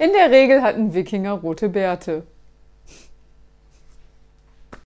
In der Regel hatten Wikinger rote Bärte.